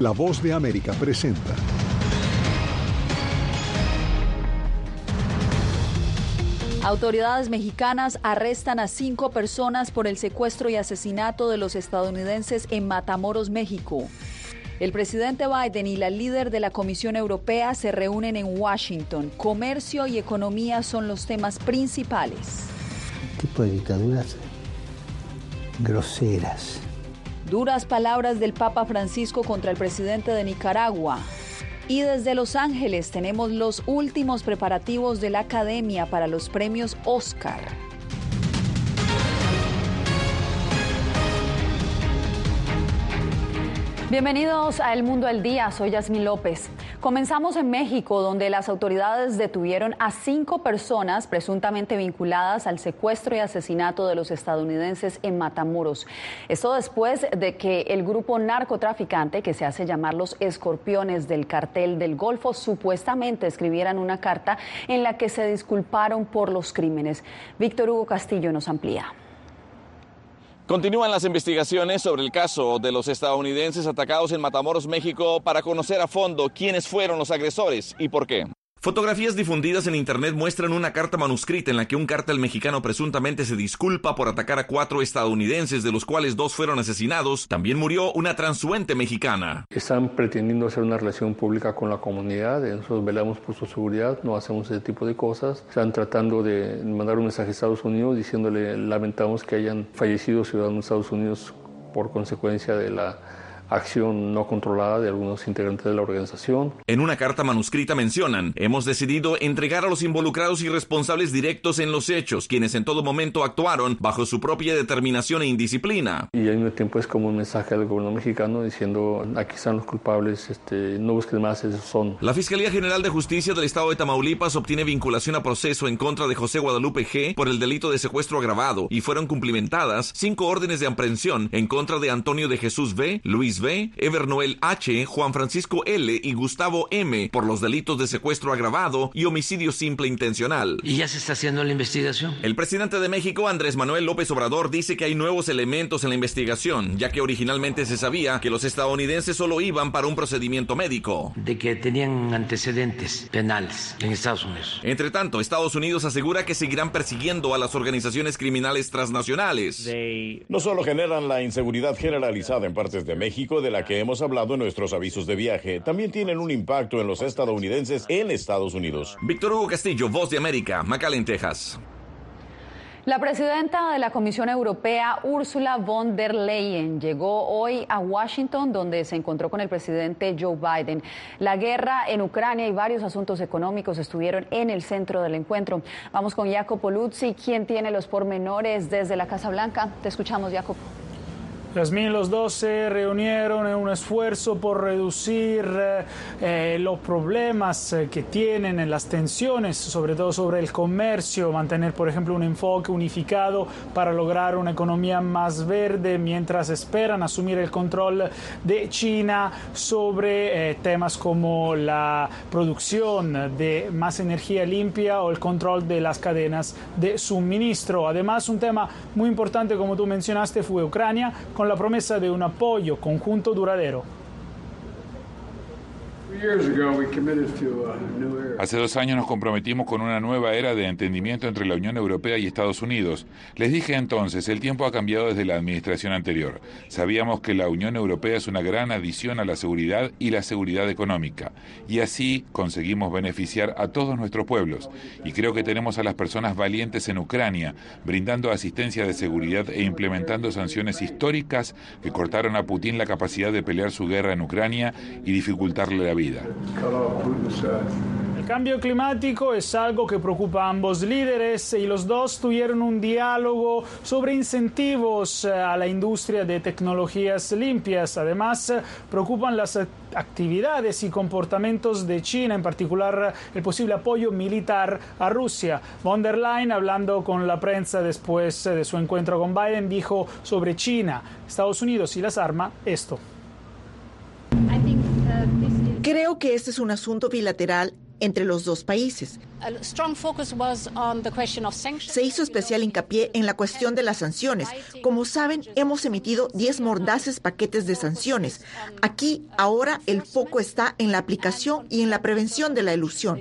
La voz de América presenta. Autoridades mexicanas arrestan a cinco personas por el secuestro y asesinato de los estadounidenses en Matamoros, México. El presidente Biden y la líder de la Comisión Europea se reúnen en Washington. Comercio y economía son los temas principales. tipo de dictaduras groseras. Duras palabras del Papa Francisco contra el presidente de Nicaragua. Y desde Los Ángeles tenemos los últimos preparativos de la Academia para los premios Oscar. Bienvenidos a El Mundo al Día, soy Yasmín López. Comenzamos en México, donde las autoridades detuvieron a cinco personas presuntamente vinculadas al secuestro y asesinato de los estadounidenses en Matamoros. Esto después de que el grupo narcotraficante, que se hace llamar los escorpiones del cartel del Golfo, supuestamente escribieran una carta en la que se disculparon por los crímenes. Víctor Hugo Castillo nos amplía. Continúan las investigaciones sobre el caso de los estadounidenses atacados en Matamoros, México, para conocer a fondo quiénes fueron los agresores y por qué. Fotografías difundidas en Internet muestran una carta manuscrita en la que un cártel mexicano presuntamente se disculpa por atacar a cuatro estadounidenses, de los cuales dos fueron asesinados. También murió una transuente mexicana. Están pretendiendo hacer una relación pública con la comunidad, nosotros velamos por su seguridad, no hacemos ese tipo de cosas. Están tratando de mandar un mensaje a Estados Unidos diciéndole lamentamos que hayan fallecido ciudadanos de Estados Unidos por consecuencia de la acción no controlada de algunos integrantes de la organización. En una carta manuscrita mencionan, hemos decidido entregar a los involucrados y responsables directos en los hechos, quienes en todo momento actuaron bajo su propia determinación e indisciplina. Y al mismo tiempo es como un mensaje al gobierno mexicano diciendo, aquí están los culpables, este, no busquen más, esos son. La Fiscalía General de Justicia del Estado de Tamaulipas obtiene vinculación a proceso en contra de José Guadalupe G por el delito de secuestro agravado y fueron cumplimentadas cinco órdenes de aprehensión en contra de Antonio de Jesús B, Luis B, Ever Noel H, Juan Francisco L y Gustavo M por los delitos de secuestro agravado y homicidio simple intencional. Y ya se está haciendo la investigación. El presidente de México, Andrés Manuel López Obrador, dice que hay nuevos elementos en la investigación, ya que originalmente se sabía que los estadounidenses solo iban para un procedimiento médico. De que tenían antecedentes penales en Estados Unidos. Entre tanto, Estados Unidos asegura que seguirán persiguiendo a las organizaciones criminales transnacionales. No solo generan la inseguridad generalizada en partes de México, de la que hemos hablado en nuestros avisos de viaje, también tienen un impacto en los estadounidenses en Estados Unidos. Víctor Hugo Castillo, Voz de América, McAllen, Texas. La presidenta de la Comisión Europea, Ursula von der Leyen, llegó hoy a Washington, donde se encontró con el presidente Joe Biden. La guerra en Ucrania y varios asuntos económicos estuvieron en el centro del encuentro. Vamos con Jacopo Luzzi, quien tiene los pormenores desde la Casa Blanca. Te escuchamos, Jacopo. Yasmín, los dos se reunieron en un esfuerzo por reducir eh, los problemas eh, que tienen en las tensiones, sobre todo sobre el comercio, mantener, por ejemplo, un enfoque unificado para lograr una economía más verde mientras esperan asumir el control de China sobre eh, temas como la producción de más energía limpia o el control de las cadenas de suministro. Además, un tema muy importante, como tú mencionaste, fue Ucrania con la promesa de un apoyo conjunto duradero. Hace dos años nos comprometimos con una nueva era de entendimiento entre la Unión Europea y Estados Unidos. Les dije entonces, el tiempo ha cambiado desde la administración anterior. Sabíamos que la Unión Europea es una gran adición a la seguridad y la seguridad económica. Y así conseguimos beneficiar a todos nuestros pueblos. Y creo que tenemos a las personas valientes en Ucrania, brindando asistencia de seguridad e implementando sanciones históricas que cortaron a Putin la capacidad de pelear su guerra en Ucrania y dificultarle la vida. El cambio climático es algo que preocupa a ambos líderes y los dos tuvieron un diálogo sobre incentivos eh, a la industria de tecnologías limpias. Además, eh, preocupan las actividades y comportamientos de China, en particular el posible apoyo militar a Rusia. Von der Leyen, hablando con la prensa después de su encuentro con Biden, dijo sobre China, Estados Unidos y las armas esto. Creo que este es un asunto bilateral entre los dos países. Se hizo especial hincapié en la cuestión de las sanciones. Como saben, hemos emitido 10 mordaces paquetes de sanciones. Aquí, ahora, el foco está en la aplicación y en la prevención de la ilusión.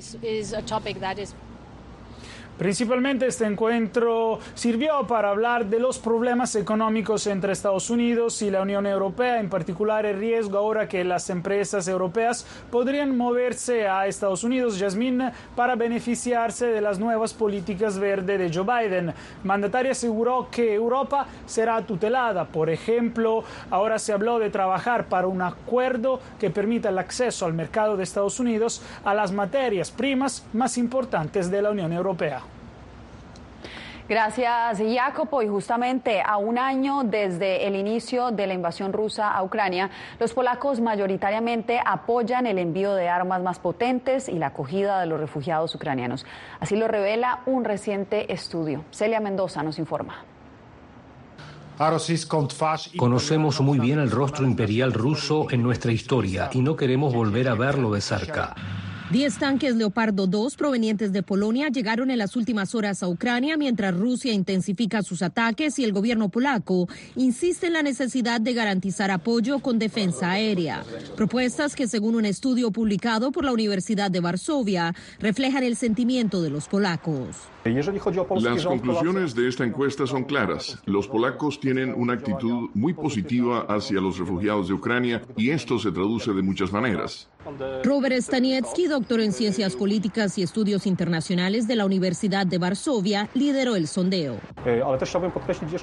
Principalmente este encuentro sirvió para hablar de los problemas económicos entre Estados Unidos y la Unión Europea, en particular el riesgo ahora que las empresas europeas podrían moverse a Estados Unidos, Yasmín, para beneficiarse de las nuevas políticas verdes de Joe Biden. Mandataria aseguró que Europa será tutelada. Por ejemplo, ahora se habló de trabajar para un acuerdo que permita el acceso al mercado de Estados Unidos a las materias primas más importantes de la Unión Europea. Gracias, Jacopo. Y justamente a un año desde el inicio de la invasión rusa a Ucrania, los polacos mayoritariamente apoyan el envío de armas más potentes y la acogida de los refugiados ucranianos. Así lo revela un reciente estudio. Celia Mendoza nos informa. Conocemos muy bien el rostro imperial ruso en nuestra historia y no queremos volver a verlo de cerca. Diez tanques Leopardo 2 provenientes de Polonia llegaron en las últimas horas a Ucrania mientras Rusia intensifica sus ataques y el gobierno polaco insiste en la necesidad de garantizar apoyo con defensa aérea. Propuestas que, según un estudio publicado por la Universidad de Varsovia, reflejan el sentimiento de los polacos. Las conclusiones de esta encuesta son claras. Los polacos tienen una actitud muy positiva hacia los refugiados de Ucrania y esto se traduce de muchas maneras. Robert Staniecki, doctor en Ciencias Políticas y Estudios Internacionales de la Universidad de Varsovia, lideró el sondeo.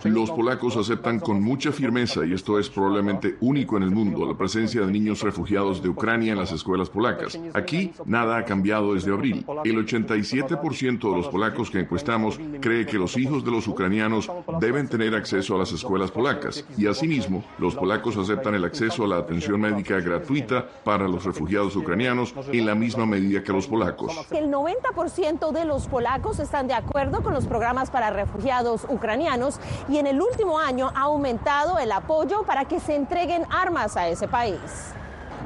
Los polacos aceptan con mucha firmeza, y esto es probablemente único en el mundo, la presencia de niños refugiados de Ucrania en las escuelas polacas. Aquí nada ha cambiado desde abril. El 87% de los polacos que encuestamos cree que los hijos de los ucranianos deben tener acceso a las escuelas polacas y asimismo los polacos aceptan el acceso a la atención médica gratuita para los refugiados ucranianos en la misma medida que los polacos. El 90% de los polacos están de acuerdo con los programas para refugiados ucranianos y en el último año ha aumentado el apoyo para que se entreguen armas a ese país.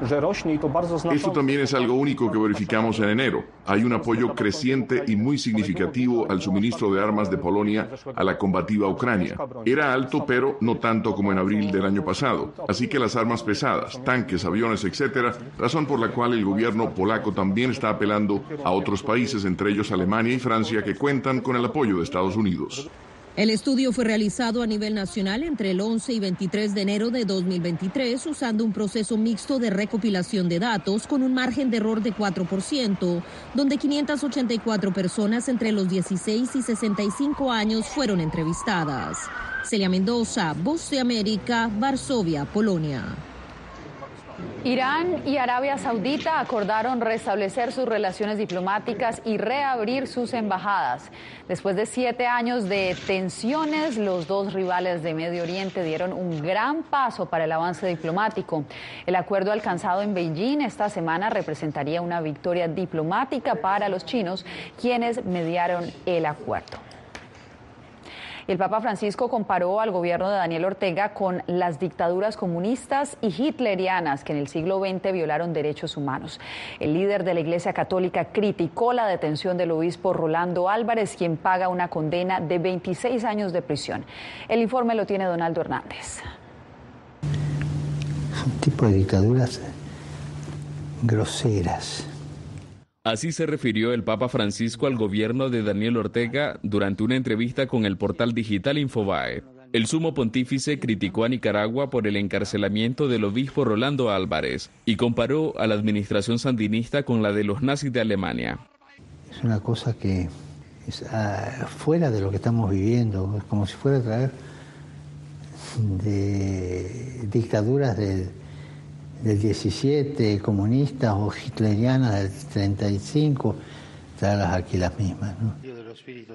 Esto también es algo único que verificamos en enero. Hay un apoyo creciente y muy significativo al suministro de armas de Polonia a la combativa Ucrania. Era alto, pero no tanto como en abril del año pasado. Así que las armas pesadas, tanques, aviones, etcétera, razón por la cual el gobierno polaco también está apelando a otros países, entre ellos Alemania y Francia, que cuentan con el apoyo de Estados Unidos. El estudio fue realizado a nivel nacional entre el 11 y 23 de enero de 2023 usando un proceso mixto de recopilación de datos con un margen de error de 4%, donde 584 personas entre los 16 y 65 años fueron entrevistadas. Celia Mendoza, Voz de América, Varsovia, Polonia. Irán y Arabia Saudita acordaron restablecer sus relaciones diplomáticas y reabrir sus embajadas. Después de siete años de tensiones, los dos rivales de Medio Oriente dieron un gran paso para el avance diplomático. El acuerdo alcanzado en Beijing esta semana representaría una victoria diplomática para los chinos, quienes mediaron el acuerdo. El Papa Francisco comparó al gobierno de Daniel Ortega con las dictaduras comunistas y hitlerianas que en el siglo XX violaron derechos humanos. El líder de la Iglesia Católica criticó la detención del obispo Rolando Álvarez, quien paga una condena de 26 años de prisión. El informe lo tiene Donaldo Hernández. Tipo de dictaduras groseras Así se refirió el Papa Francisco al gobierno de Daniel Ortega durante una entrevista con el portal digital Infobae. El sumo pontífice criticó a Nicaragua por el encarcelamiento del obispo Rolando Álvarez y comparó a la administración sandinista con la de los nazis de Alemania. Es una cosa que es ah, fuera de lo que estamos viviendo, como si fuera a traer dictaduras de del 17, comunistas o hitlerianas del 35, traerlas aquí las mismas.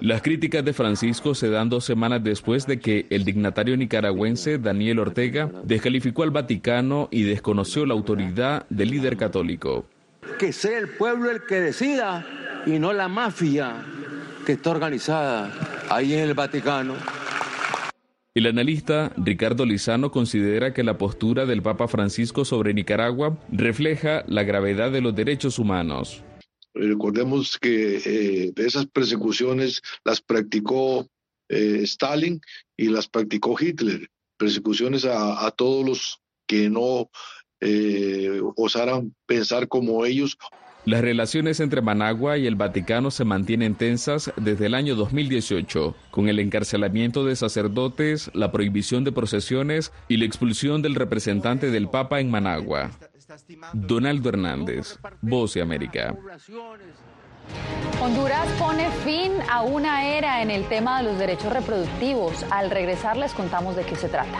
Las críticas de Francisco se dan dos semanas después de que el dignatario nicaragüense Daniel Ortega descalificó al Vaticano y desconoció la autoridad del líder católico. Que sea el pueblo el que decida y no la mafia que está organizada ahí en el Vaticano. El analista Ricardo Lizano considera que la postura del Papa Francisco sobre Nicaragua refleja la gravedad de los derechos humanos. Recordemos que eh, esas persecuciones las practicó eh, Stalin y las practicó Hitler, persecuciones a, todos los que no eh, osaran pensar como ellos. Las relaciones entre Managua y el Vaticano se mantienen tensas desde el año 2018, con el encarcelamiento de sacerdotes, la prohibición de procesiones y la expulsión del representante del Papa en Managua. Donaldo Hernández, Voz de América. Honduras pone fin a una era en el tema de los derechos reproductivos. Al regresar les contamos de qué se trata.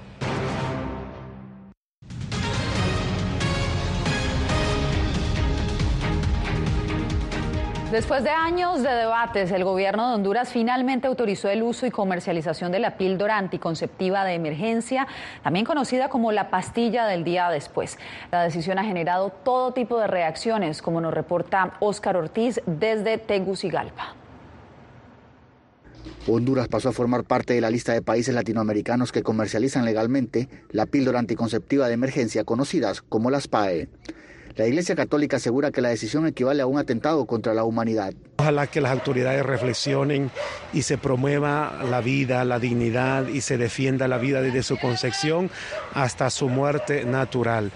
Después de años de debates, el gobierno de Honduras finalmente autorizó el uso y comercialización de la píldora anticonceptiva de emergencia, también conocida como la pastilla del día después. La decisión ha generado todo tipo de reacciones, como nos reporta Óscar Ortiz desde Tegucigalpa. Honduras pasó a formar parte de la lista de países latinoamericanos que comercializan legalmente la píldora anticonceptiva de emergencia conocidas como las PAE. La Iglesia Católica asegura que la decisión equivale a un atentado contra la humanidad. Ojalá que las autoridades reflexionen y se promueva la vida, la dignidad y se defienda la vida desde su concepción hasta su muerte natural.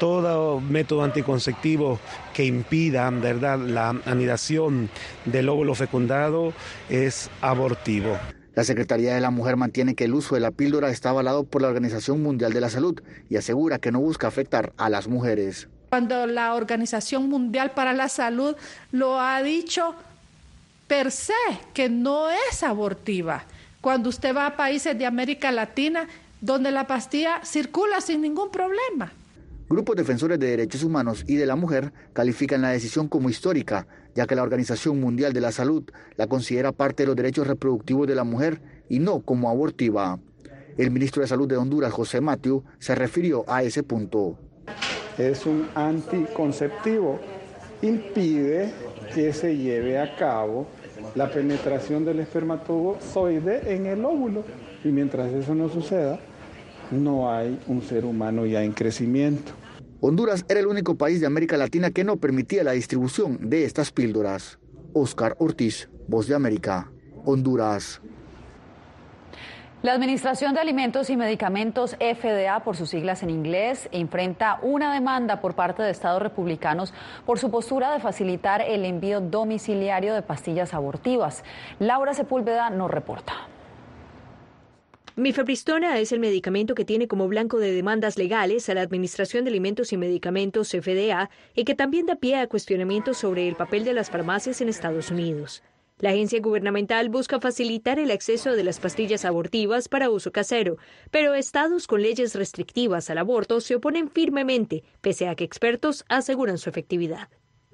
Todo método anticonceptivo que impida ¿verdad? la anidación del óvulo fecundado es abortivo. La Secretaría de la Mujer mantiene que el uso de la píldora está avalado por la Organización Mundial de la Salud y asegura que no busca afectar a las mujeres cuando la Organización Mundial para la Salud lo ha dicho per se, que no es abortiva. Cuando usted va a países de América Latina, donde la pastilla circula sin ningún problema. Grupos defensores de derechos humanos y de la mujer califican la decisión como histórica, ya que la Organización Mundial de la Salud la considera parte de los derechos reproductivos de la mujer y no como abortiva. El ministro de Salud de Honduras, José Matthew, se refirió a ese punto es un anticonceptivo, impide que se lleve a cabo la penetración del espermatozoide en el óvulo. Y mientras eso no suceda, no hay un ser humano ya en crecimiento. Honduras era el único país de América Latina que no permitía la distribución de estas píldoras. Oscar Ortiz, Voz de América, Honduras. La Administración de Alimentos y Medicamentos FDA, por sus siglas en inglés, enfrenta una demanda por parte de estados republicanos por su postura de facilitar el envío domiciliario de pastillas abortivas. Laura Sepúlveda nos reporta. Mifepristona es el medicamento que tiene como blanco de demandas legales a la Administración de Alimentos y Medicamentos FDA y que también da pie a cuestionamientos sobre el papel de las farmacias en Estados Unidos. La agencia gubernamental busca facilitar el acceso de las pastillas abortivas para uso casero, pero estados con leyes restrictivas al aborto se oponen firmemente, pese a que expertos aseguran su efectividad.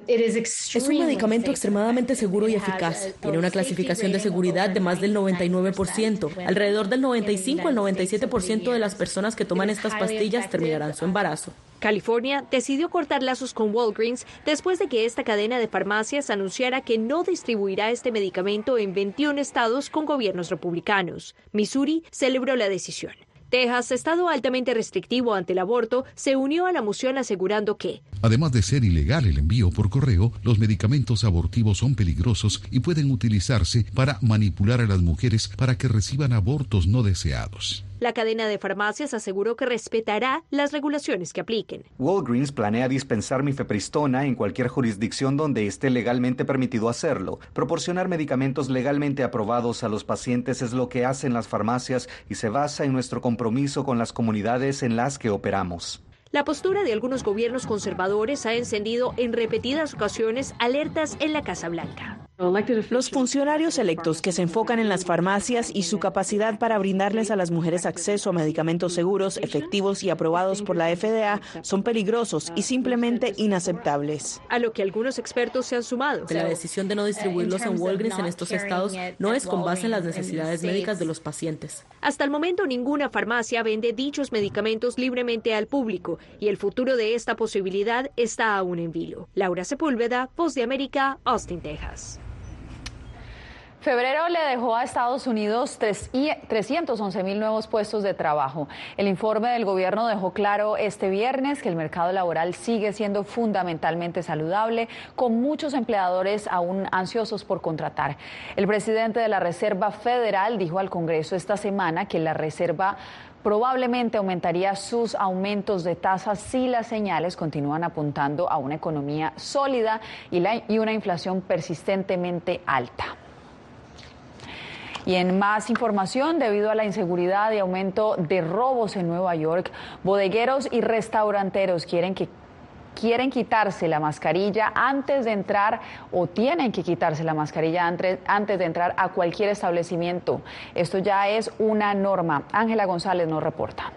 Es un medicamento extremadamente seguro y eficaz. Tiene una clasificación de seguridad de más del 99%. Alrededor del 95 al 97% de las personas que toman estas pastillas terminarán su embarazo. California decidió cortar lazos con Walgreens después de que esta cadena de farmacias anunciara que no distribuirá este medicamento en 21 estados con gobiernos republicanos. Missouri celebró la decisión. Texas, estado altamente restrictivo ante el aborto, se unió a la moción asegurando que, además de ser ilegal el envío por correo, los medicamentos abortivos son peligrosos y pueden utilizarse para manipular a las mujeres para que reciban abortos no deseados. La cadena de farmacias aseguró que respetará las regulaciones que apliquen. Walgreens planea dispensar mifepristona en cualquier jurisdicción donde esté legalmente permitido hacerlo. Proporcionar medicamentos legalmente aprobados a los pacientes es lo que hacen las farmacias y se basa en nuestro compromiso con las comunidades en las que operamos. La postura de algunos gobiernos conservadores ha encendido en repetidas ocasiones alertas en la Casa Blanca. Los funcionarios electos que se enfocan en las farmacias y su capacidad para brindarles a las mujeres acceso a medicamentos seguros, efectivos y aprobados por la FDA son peligrosos y simplemente inaceptables. A lo que algunos expertos se han sumado. la decisión de no distribuirlos en Walgreens en estos estados no es con base en las necesidades médicas de los pacientes. Hasta el momento ninguna farmacia vende dichos medicamentos libremente al público y el futuro de esta posibilidad está aún en vilo. Laura Sepúlveda, Voz de América, Austin, Texas. Febrero le dejó a Estados Unidos 311 mil nuevos puestos de trabajo. El informe del gobierno dejó claro este viernes que el mercado laboral sigue siendo fundamentalmente saludable, con muchos empleadores aún ansiosos por contratar. El presidente de la Reserva Federal dijo al Congreso esta semana que la Reserva probablemente aumentaría sus aumentos de tasas si las señales continúan apuntando a una economía sólida y, y una inflación persistentemente alta. Y en más información, debido a la inseguridad y aumento de robos en Nueva York, bodegueros y restauranteros quieren que quieren quitarse la mascarilla antes de entrar o tienen que quitarse la mascarilla antes, de entrar a cualquier establecimiento. Esto ya es una norma. Ángela González nos reporta.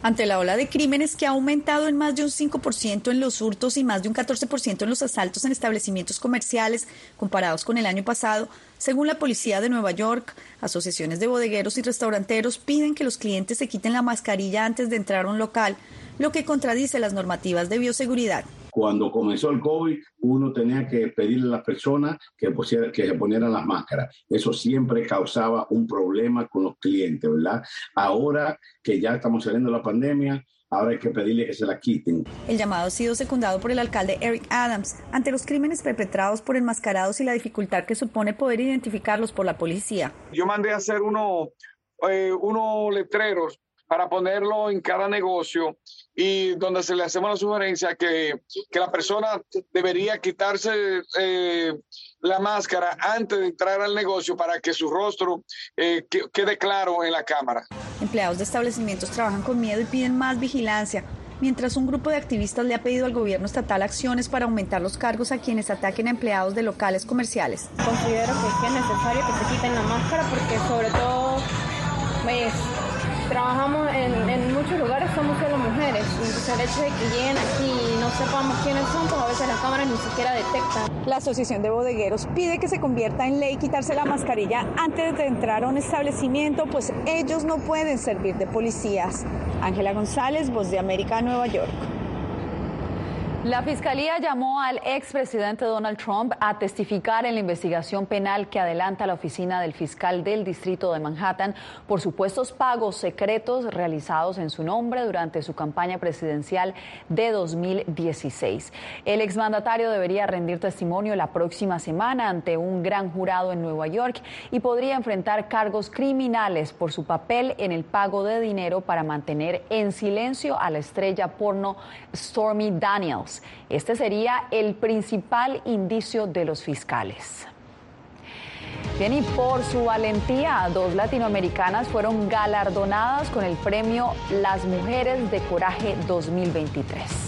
Ante la ola de crímenes que ha aumentado en más de un 5% en los hurtos y más de un 14% en los asaltos en establecimientos comerciales comparados con el año pasado, según la policía de Nueva York, asociaciones de bodegueros y restauranteros piden que los clientes se quiten la mascarilla antes de entrar a un local, lo que contradice las normativas de bioseguridad. Cuando comenzó el COVID, uno tenía que pedirle a las personas que, que se ponieran las máscaras. Eso siempre causaba un problema con los clientes, ¿verdad? Ahora que ya estamos saliendo de la pandemia, Ahora hay que pedirle que se la quiten. El llamado ha sido secundado por el alcalde Eric Adams ante los crímenes perpetrados por enmascarados y la dificultad que supone poder identificarlos por la policía. Yo mandé a hacer uno, eh, unos letreros para ponerlo en cada negocio y donde se le hacemos la sugerencia que, que la persona debería quitarse eh, la máscara antes de entrar al negocio para que su rostro eh, quede claro en la cámara. Empleados de establecimientos trabajan con miedo y piden más vigilancia. Mientras un grupo de activistas le ha pedido al gobierno estatal acciones para aumentar los cargos a quienes ataquen a empleados de locales comerciales. Considero que es necesario que se quiten la máscara porque sobre todo pues, trabajamos en, muchos lugares, somos solo mujeres. Entonces el hecho de que lleguen aquí y no sepamos quiénes son, pues a veces las cámaras ni siquiera detectan. La Asociación de Bodegueros pide que se convierta en ley quitarse la mascarilla antes de entrar a un establecimiento, pues ellos no pueden servir de policías. Ángela González, Voz de América, Nueva York. La Fiscalía llamó al expresidente Donald Trump a testificar en la investigación penal que adelanta la oficina del fiscal del distrito de Manhattan por supuestos pagos secretos realizados en su nombre durante su campaña presidencial de 2016. El exmandatario debería rendir testimonio la próxima semana ante un gran jurado en Nueva York y podría enfrentar cargos criminales por su papel en el pago de dinero para mantener en silencio a la estrella porno Stormy Daniels. Este sería el principal indicio de los fiscales. Bien, y por su valentía, dos latinoamericanas fueron galardonadas con el premio Las Mujeres de Coraje 2023.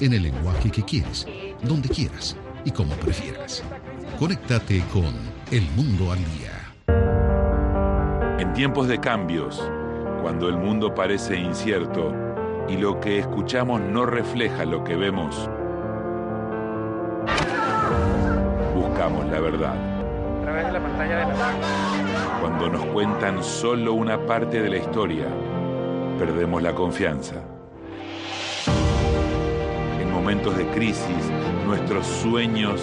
en el lenguaje que quieres, donde quieras y como prefieras. Conéctate con El Mundo al Día. En tiempos de cambios, cuando el mundo parece incierto y lo que escuchamos no refleja lo que vemos, buscamos la verdad. A través de la pantalla de la Cuando nos cuentan solo una parte de la historia, perdemos la confianza momentos de crisis, nuestros sueños,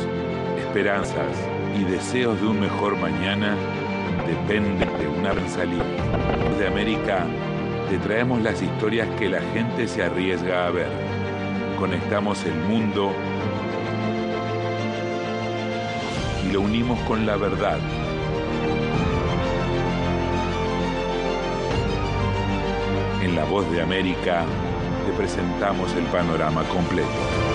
esperanzas y deseos de un mejor mañana dependen de una salida. De América te traemos las historias que la gente se arriesga a ver. Conectamos el mundo y lo unimos con la verdad. En la voz de América te presentamos el panorama completo.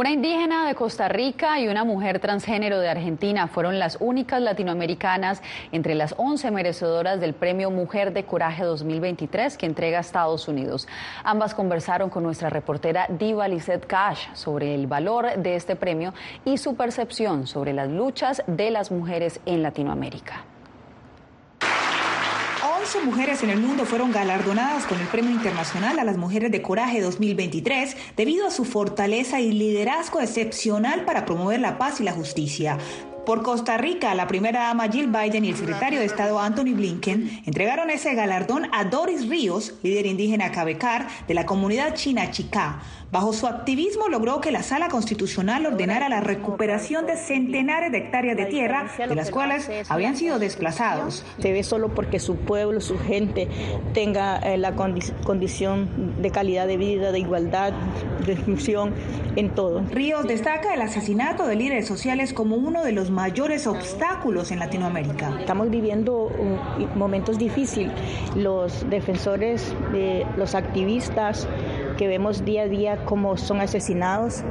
Una indígena de Costa Rica y una mujer transgénero de Argentina fueron las únicas latinoamericanas entre las 11 merecedoras del Premio Mujer de Coraje 2023 que entrega Estados Unidos. Ambas conversaron con nuestra reportera Diva Lizette Cash sobre el valor de este premio y su percepción sobre las luchas de las mujeres en Latinoamérica. 11 mujeres en el mundo fueron galardonadas con el Premio Internacional a las Mujeres de Coraje 2023 debido a su fortaleza y liderazgo excepcional para promover la paz y la justicia. Por Costa Rica, la primera dama Jill Biden y el secretario de Estado Anthony Blinken entregaron ese galardón a Doris Ríos, líder indígena Cabecar de la comunidad china Chicá. Bajo su activismo logró que la Sala Constitucional ordenara la recuperación de centenares de hectáreas de tierra, de las cuales habían sido desplazados. Se ve solo porque su pueblo, su gente tenga eh, la condición de calidad de vida, de igualdad, de inclusión en todo. Ríos destaca el asesinato de líderes sociales como uno de los mayores obstáculos en Latinoamérica. Estamos viviendo momentos difíciles. Los defensores, los activistas que vemos día a día cómo son asesinados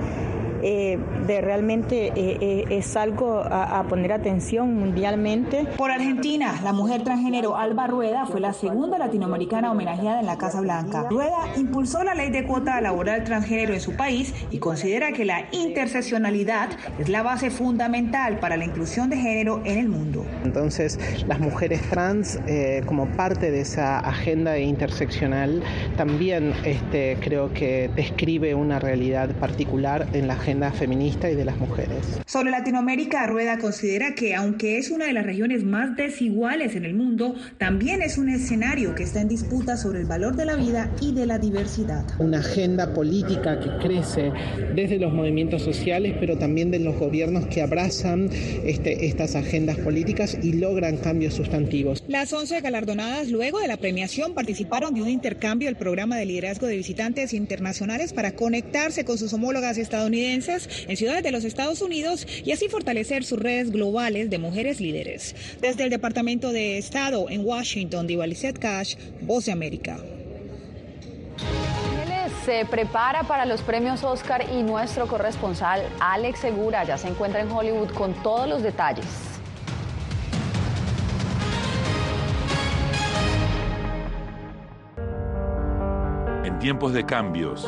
eh, de realmente eh, eh, es algo a, poner atención mundialmente. Por Argentina, la mujer transgénero Alba Rueda fue la segunda latinoamericana homenajeada en la Casa Blanca. Rueda impulsó la ley de cuota laboral transgénero en su país y considera que la interseccionalidad es la base fundamental para la inclusión de género en el mundo. Entonces, las mujeres trans, como parte de esa agenda interseccional, también este, creo que describe una realidad particular en la agenda feminista y de las mujeres. Sobre Latinoamérica, Rueda considera que aunque es una de las regiones más desiguales en el mundo, también es un escenario que está en disputa sobre el valor de la vida y de la diversidad. Una agenda política que crece desde los movimientos sociales, pero también de los gobiernos que abrazan este, estas agendas políticas y logran cambios sustantivos. Las 11 galardonadas luego de la premiación participaron de un intercambio del programa de liderazgo de visitantes internacionales para conectarse con sus homólogas estadounidenses en ciudades de los Estados Unidos y así fortalecer sus redes globales de mujeres líderes. Desde el Departamento de Estado en Washington, Divalicet Cash, Voz de América. Se prepara para los premios Oscar y nuestro corresponsal Alex Segura ya se encuentra en Hollywood con todos los detalles. En tiempos de cambios,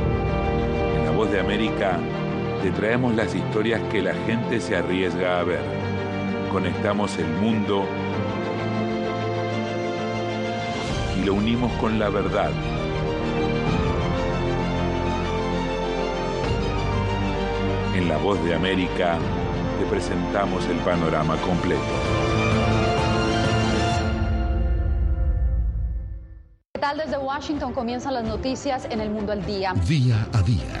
En La Voz de América te traemos las historias que la gente se arriesga a ver. Conectamos el mundo y lo unimos con la verdad. En La Voz de América te presentamos el panorama completo. ¿Qué tal desde Washington comienzan las noticias en el mundo al día? Día a día,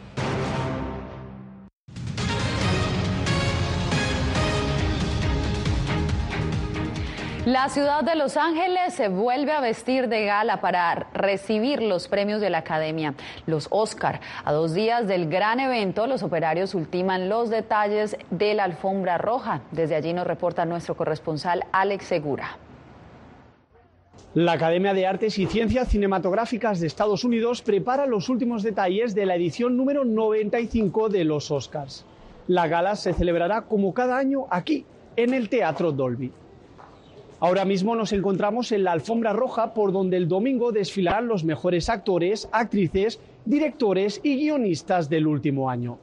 La ciudad de Los Ángeles se vuelve a vestir de gala para recibir los premios de la Academia, los Oscar. A dos días del gran evento, los operarios ultiman los detalles de la alfombra roja. Desde allí nos reporta nuestro corresponsal Alex Segura. La Academia de Artes y Ciencias Cinematográficas de Estados Unidos prepara los últimos detalles de la edición número 95 de los Oscars. La gala se celebrará como cada año aquí, en el Teatro Dolby. Ahora mismo nos encontramos en la alfombra roja por donde el domingo desfilarán los mejores actores, actrices, directores y guionistas del último año.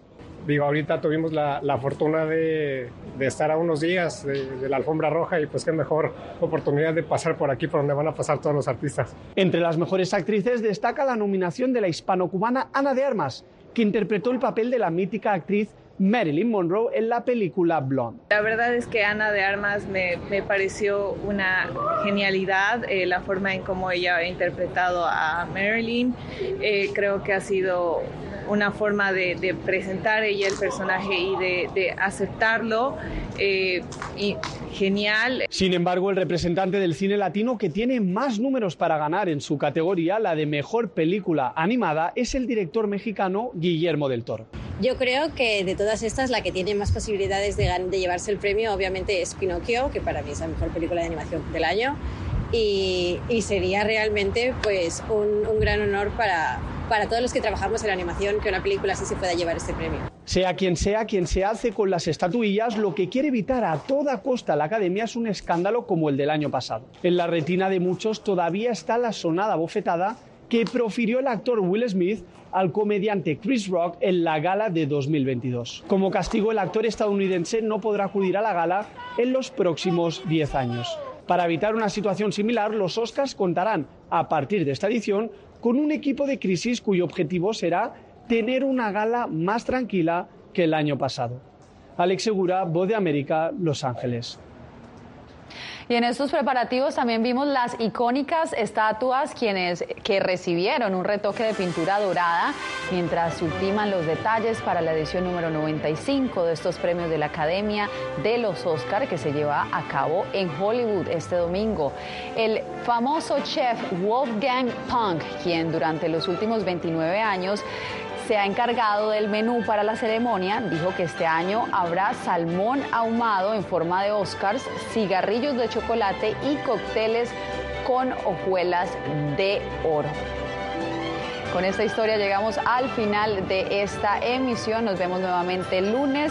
Digo, ahorita tuvimos la, la fortuna de, de, estar a unos días de, de, la alfombra roja y pues qué mejor oportunidad de pasar por aquí por donde van a pasar todos los artistas. Entre las mejores actrices destaca la nominación de la hispano-cubana Ana de Armas, que interpretó el papel de la mítica actriz Marilyn Monroe en la película Blonde. La verdad es que Ana de Armas me, me pareció una genialidad, eh, la forma en cómo ella ha interpretado a Marilyn. Eh, creo que ha sido una forma de, de, presentar ella el personaje y de, de aceptarlo. Eh, y genial. Sin embargo, el representante del cine latino que tiene más números para ganar en su categoría, la de mejor película animada, es el director mexicano Guillermo del Toro. Yo creo que de todas estas la que tiene más posibilidades de, llevarse el premio obviamente es Pinocchio, que para mí es la mejor película de animación del año. Y, y sería realmente pues un, un gran honor para, para todos los que trabajamos en la animación que una película así se pueda llevar este premio. Sea quien sea quien se hace con las estatuillas, lo que quiere evitar a toda costa la academia es un escándalo como el del año pasado. En la retina de muchos todavía está la sonada bofetada que profirió el actor Will Smith al comediante Chris Rock en la gala de 2022. Como castigo, el actor estadounidense no podrá acudir a la gala en los próximos 10 años. Para evitar una situación similar, los Oscars contarán, a partir de esta edición, con un equipo de crisis cuyo objetivo será tener una gala más tranquila que el año pasado. Alex Segura, Voz de América, Los Ángeles. Y en estos preparativos también vimos las icónicas estatuas quienes que recibieron un retoque de pintura dorada mientras ultiman los detalles para la edición número 95 de estos premios de la Academia de los Oscar que se lleva a cabo en Hollywood este domingo. El famoso chef Wolfgang Punk, quien durante los últimos 29 años se ha encargado del menú para la ceremonia, dijo que este año habrá salmón ahumado en forma de Oscars, cigarrillos de chocolate y cócteles con hojuelas de oro. Con esta historia llegamos al final de esta emisión. Nos vemos nuevamente el lunes.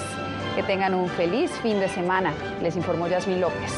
Que tengan un feliz fin de semana. Les informó Yasmín López.